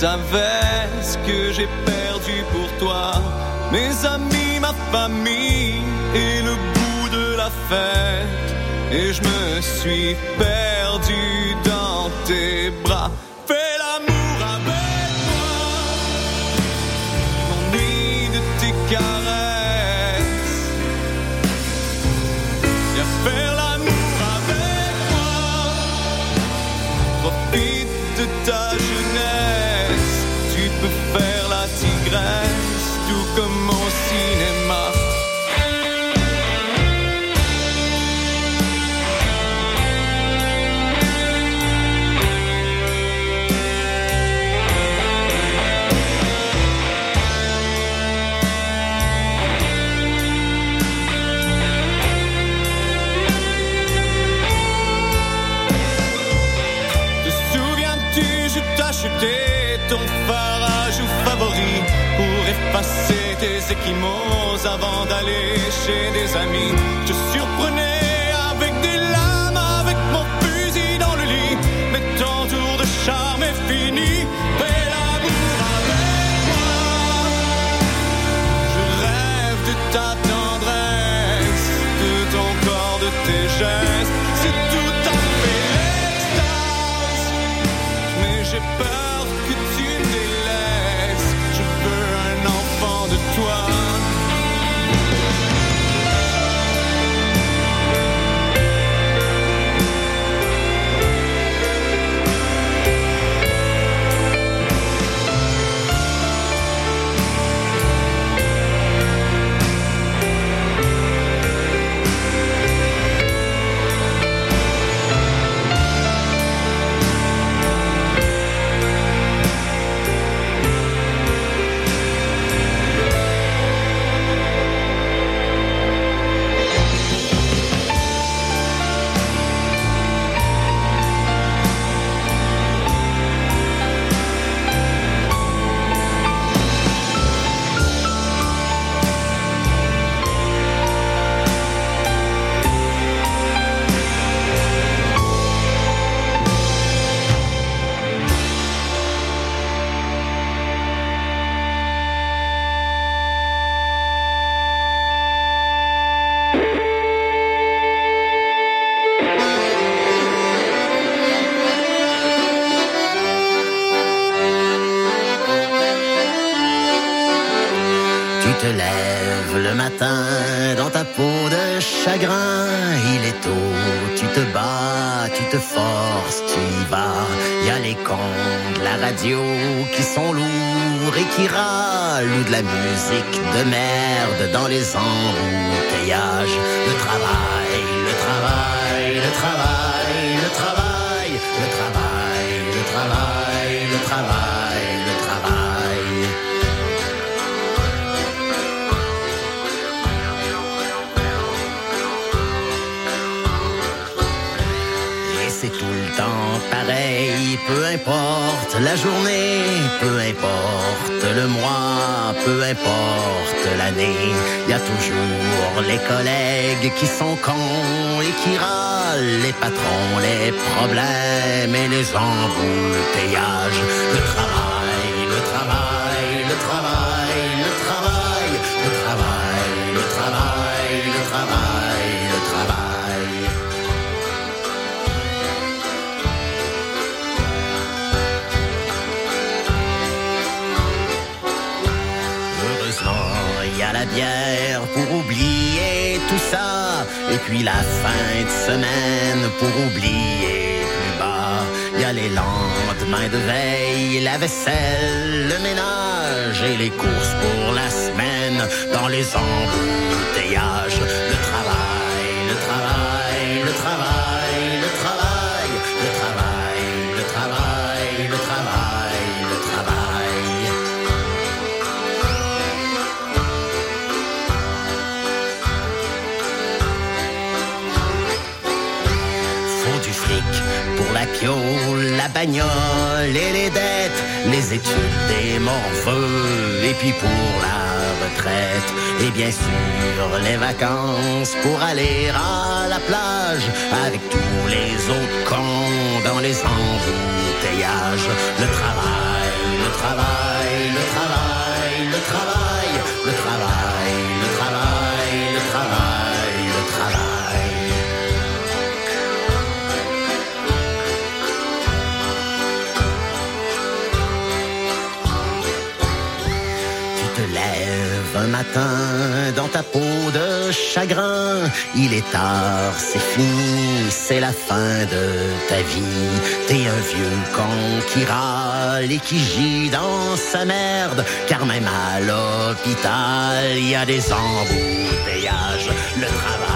savais ce que j'ai perdu pour toi. Mes amis, ma famille et le bout de la fête. Et je me suis perdu. J'étais équimose avant d'aller chez des amis. Je surprenais avec des lames, avec mon fusil dans le lit. Mais ton tour de charme est fini. Qui sont lourds et qui râlent ou de la musique de merde dans les embouteillages. Le travail, le travail, le travail, le travail, le travail, le travail, le travail. Peu importe la journée, peu importe le mois, peu importe l'année, y a toujours les collègues qui sont cons et qui râlent, les patrons, les problèmes et les embouteillages. Le travail, pour oublier tout ça. Et puis la fin de semaine pour oublier plus bas. Il y a les lendemains de veille, la vaisselle, le ménage et les courses pour la semaine dans les embouteillages. Le travail, et les dettes, les études des morveux, et puis pour la retraite, et bien sûr les vacances pour aller à la plage avec tous les autres cons dans les embouteillages. Le travail, le travail, le travail, le travail, dans ta peau de chagrin. Il est tard, c'est fini, c'est la fin de ta vie. T'es un vieux con qui râle et qui gît dans sa merde. Car même à l'hôpital, il y a des embouteillages. Le travail,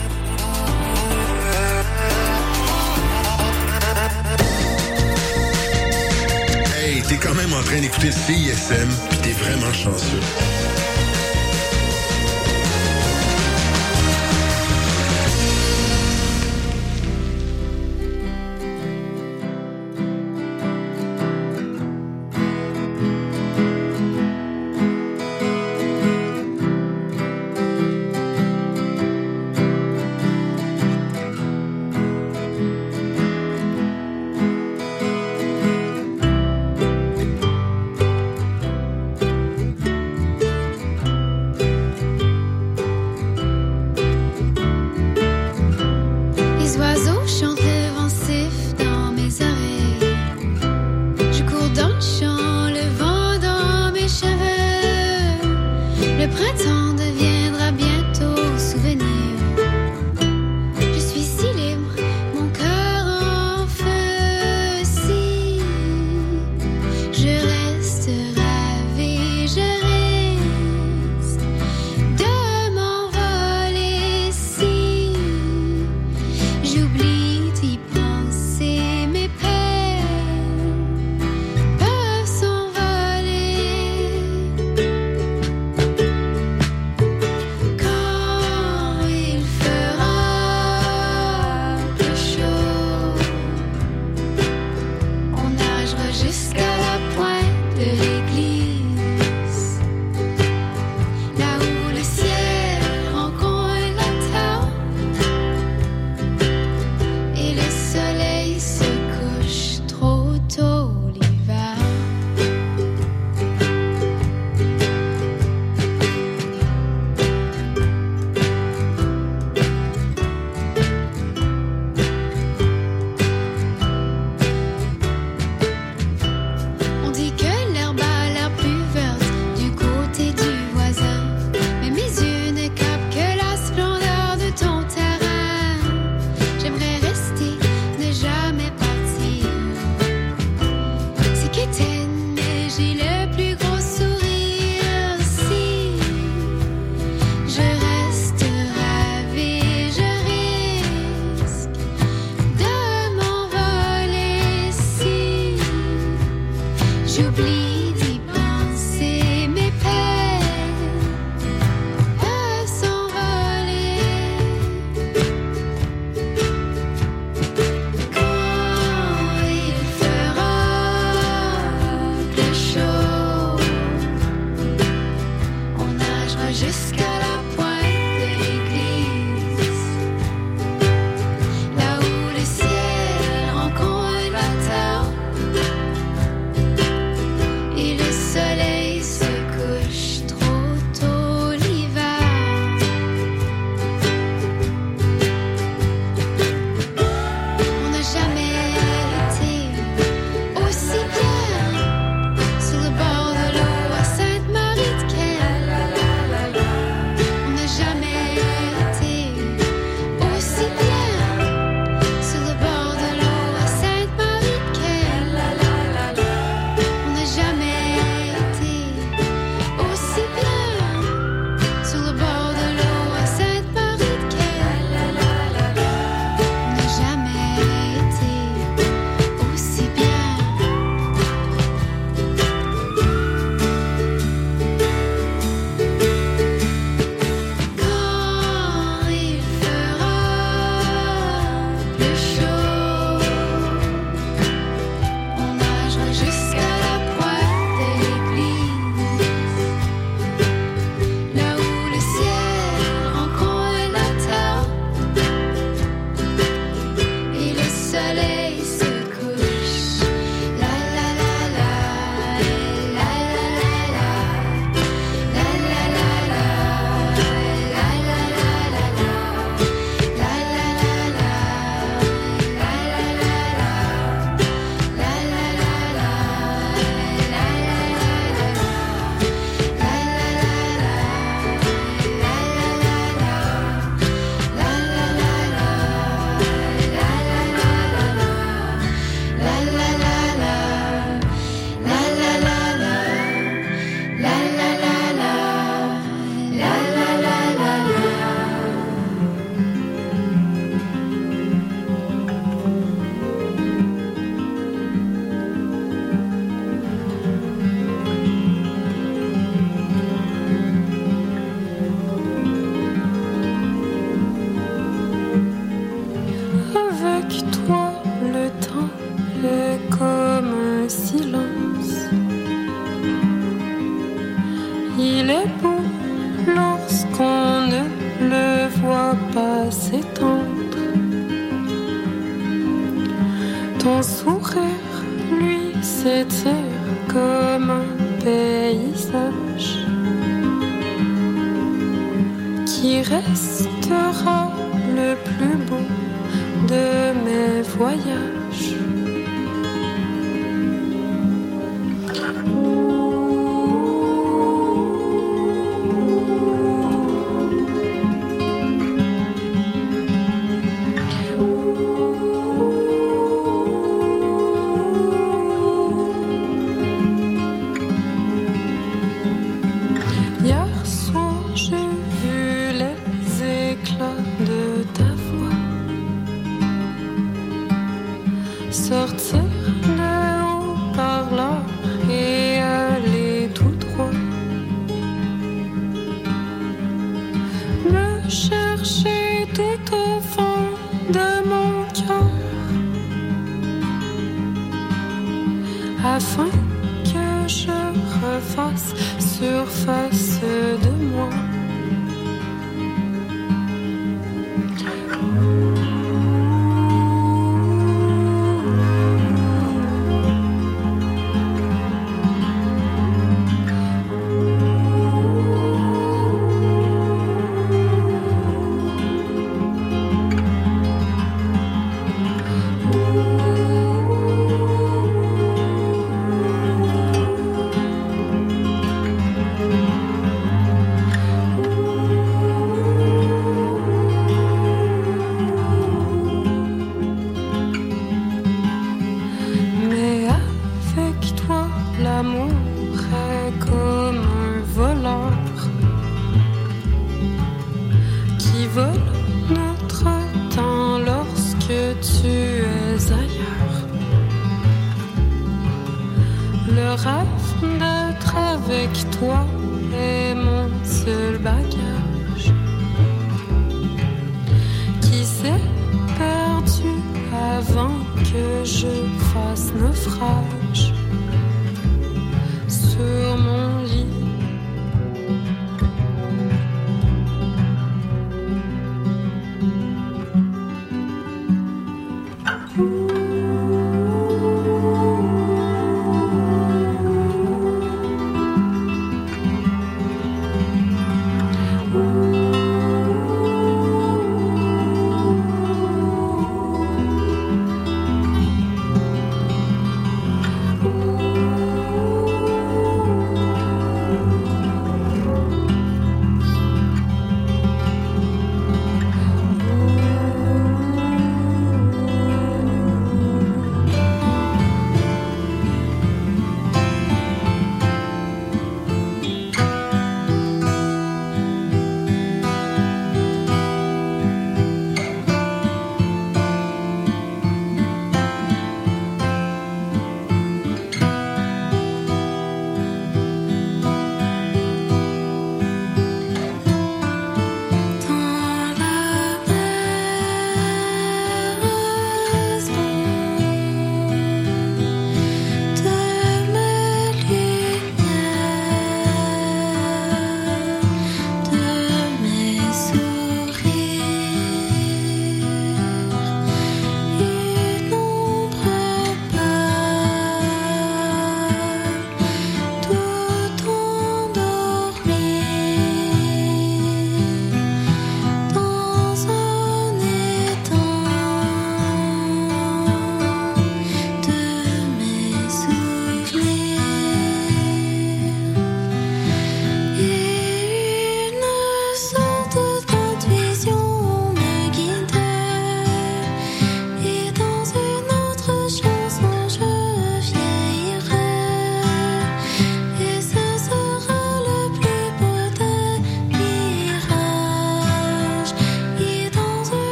en train d'écouter CISM, pis t'es vraiment chanceux. il est beau lorsqu'on ne le voit pas s'étendre. Ton sourire, lui, s'étire comme un paysage qui restera le plus beau de mes voyages.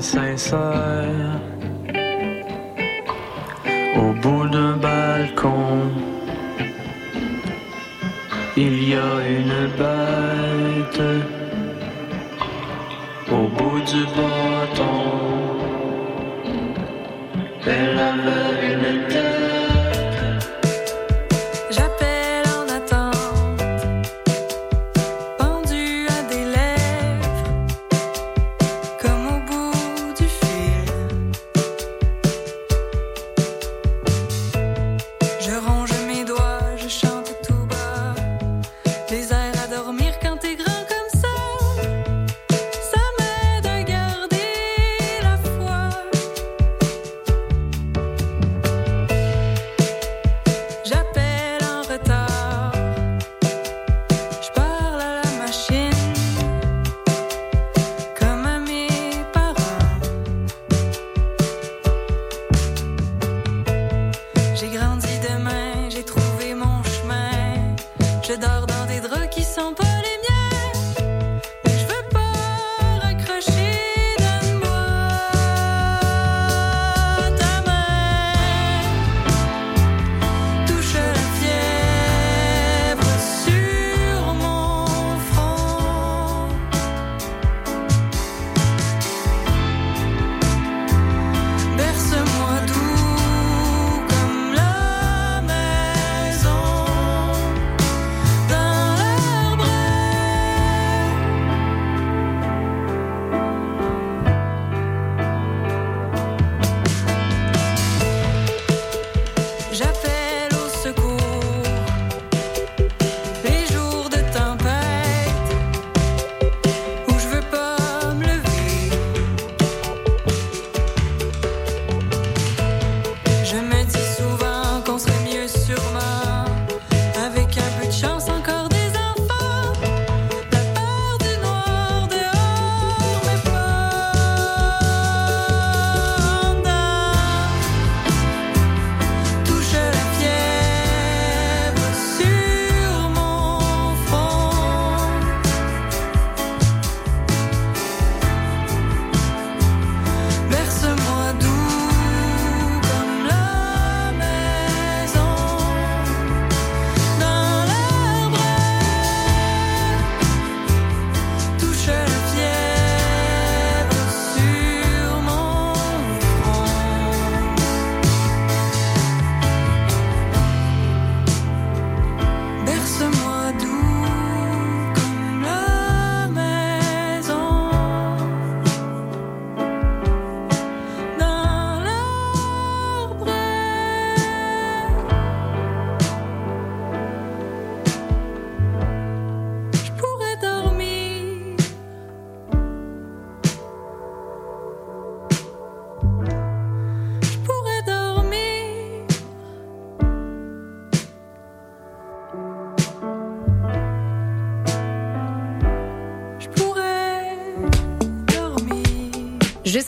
Say so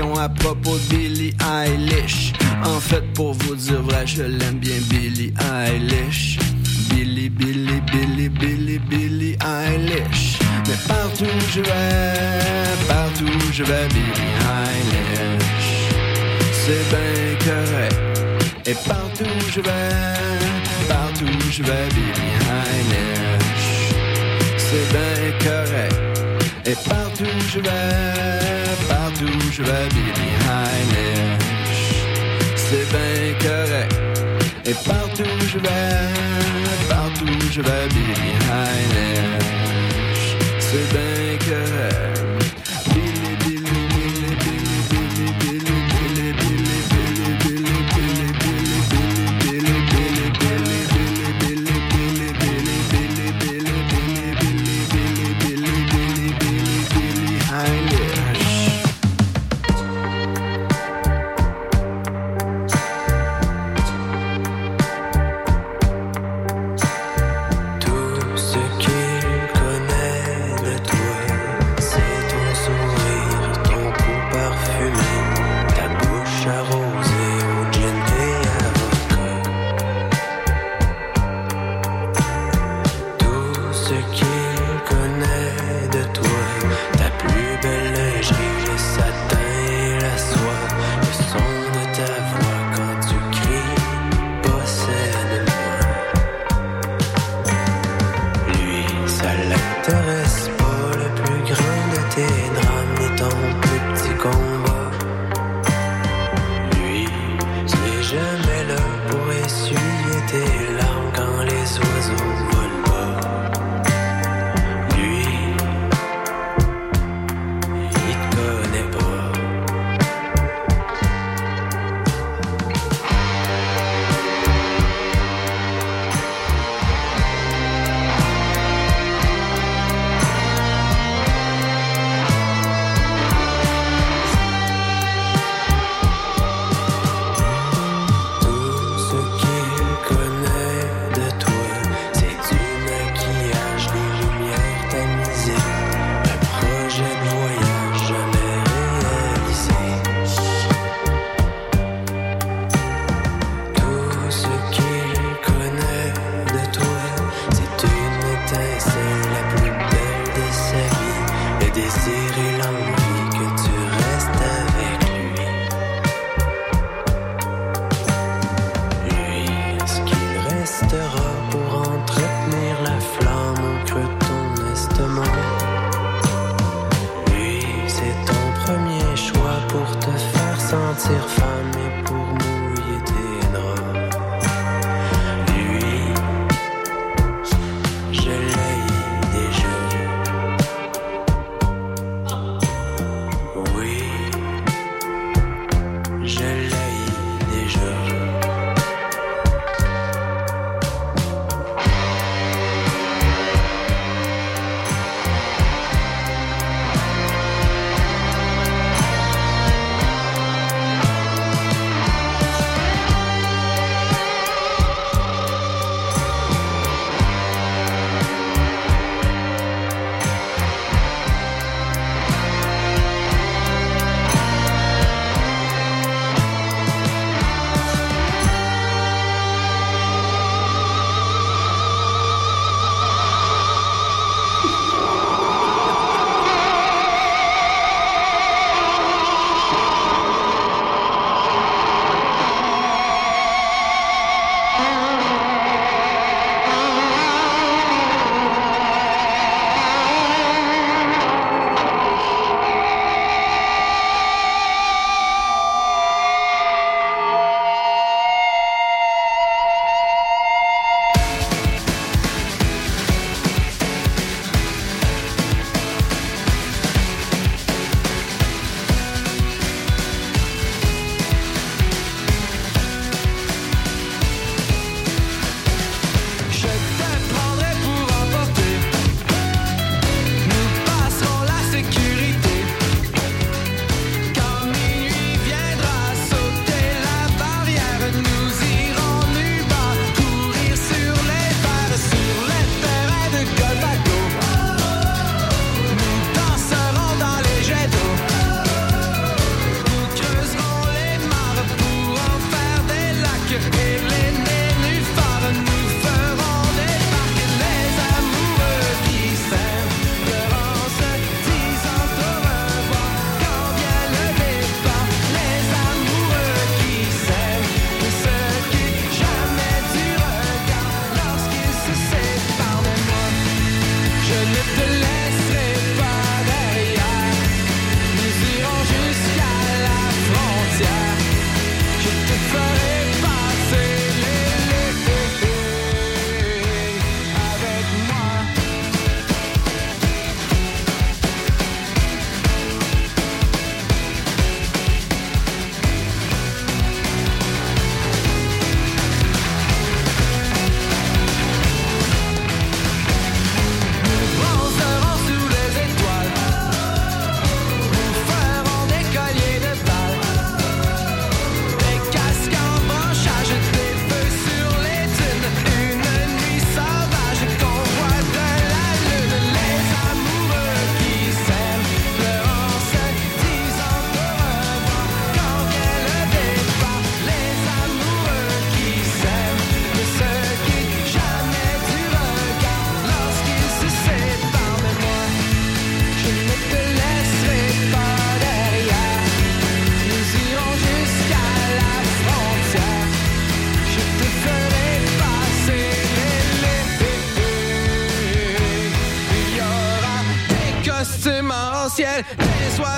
à propos de Billie Eilish. En fait, pour vous dire vrai, je l'aime bien, Billie Eilish. Billy, Billy, Billy, Billy, Billy Eilish. Mais partout où je vais, partout où je vais, Billy Eilish. C'est bien correct. Et partout où je vais. should I be?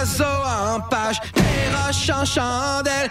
Oiseaux en page, des roches en chandelle,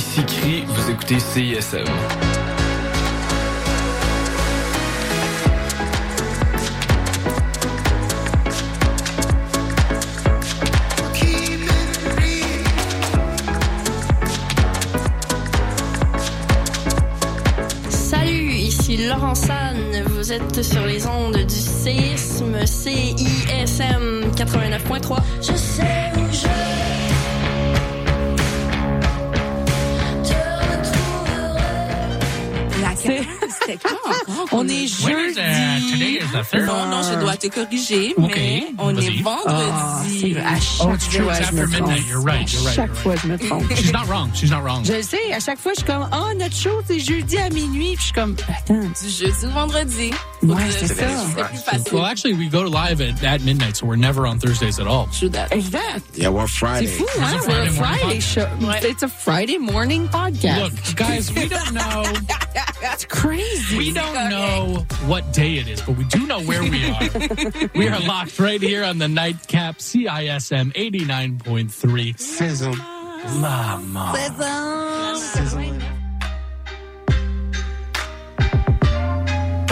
Ici vous écoutez CISM. Salut, ici Laurent San. Vous êtes sur les ondes non, je dois te corriger, Ok, mais on vas-y. est vendredi. Ah, vrai, à chaque Oh, it's true, fois, it's je me after midnight, you're right, you're right, Chaque you're fois, je me trompe. She's not wrong. She's not wrong. Je le sais, à chaque fois, je suis comme, oh, notre show, c'est jeudi à minuit. Puis je suis comme, attends, du jeudi au vendredi. Ouais, C'est c'est ça. very C'est plus facile. Well, actually, we go live at, at midnight, so we're never on Thursdays at all. Exact. Yeah, we're C'est Friday. fou, It's hein? a We're a Friday morning Friday show. It's a Friday morning podcast. Look, guys, we don't know That's crazy. We don't know what day it is, but we do know where we are. we are locked right here on the nightcap CISM 89.3. Saison. Lama.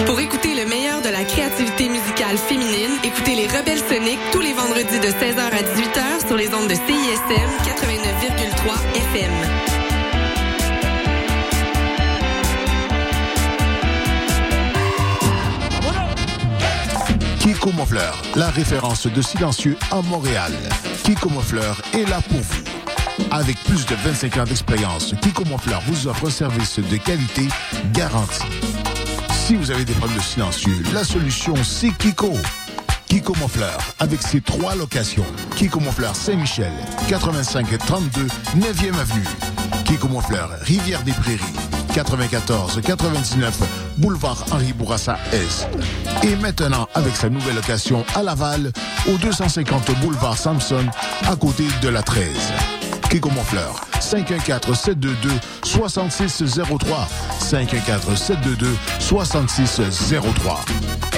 Pour écouter le meilleur de la créativité musicale féminine, écoutez les Rebelles Soniques tous les vendredis de 16h à 18h sur les ondes de CISM 89,3 FM. Kiko Monfleur, la référence de silencieux à Montréal. Kiko Monfleur est là pour vous. Avec plus de 25 ans d'expérience, Kiko Monfleur vous offre un service de qualité garanti. Si vous avez des problèmes de silencieux, la solution c'est Kiko. Kiko Monfleur, avec ses trois locations. Kiko Monfleur Saint-Michel, 85 32 9e avenue. Kiko Monfleur, Rivière des Prairies, 94 99 boulevard Henri Bourassa Est. Et maintenant, avec sa nouvelle location à Laval, au 250 boulevard Samson, à côté de la 13. Kiko Monfleur, 514-722-6603. 514-722-6603.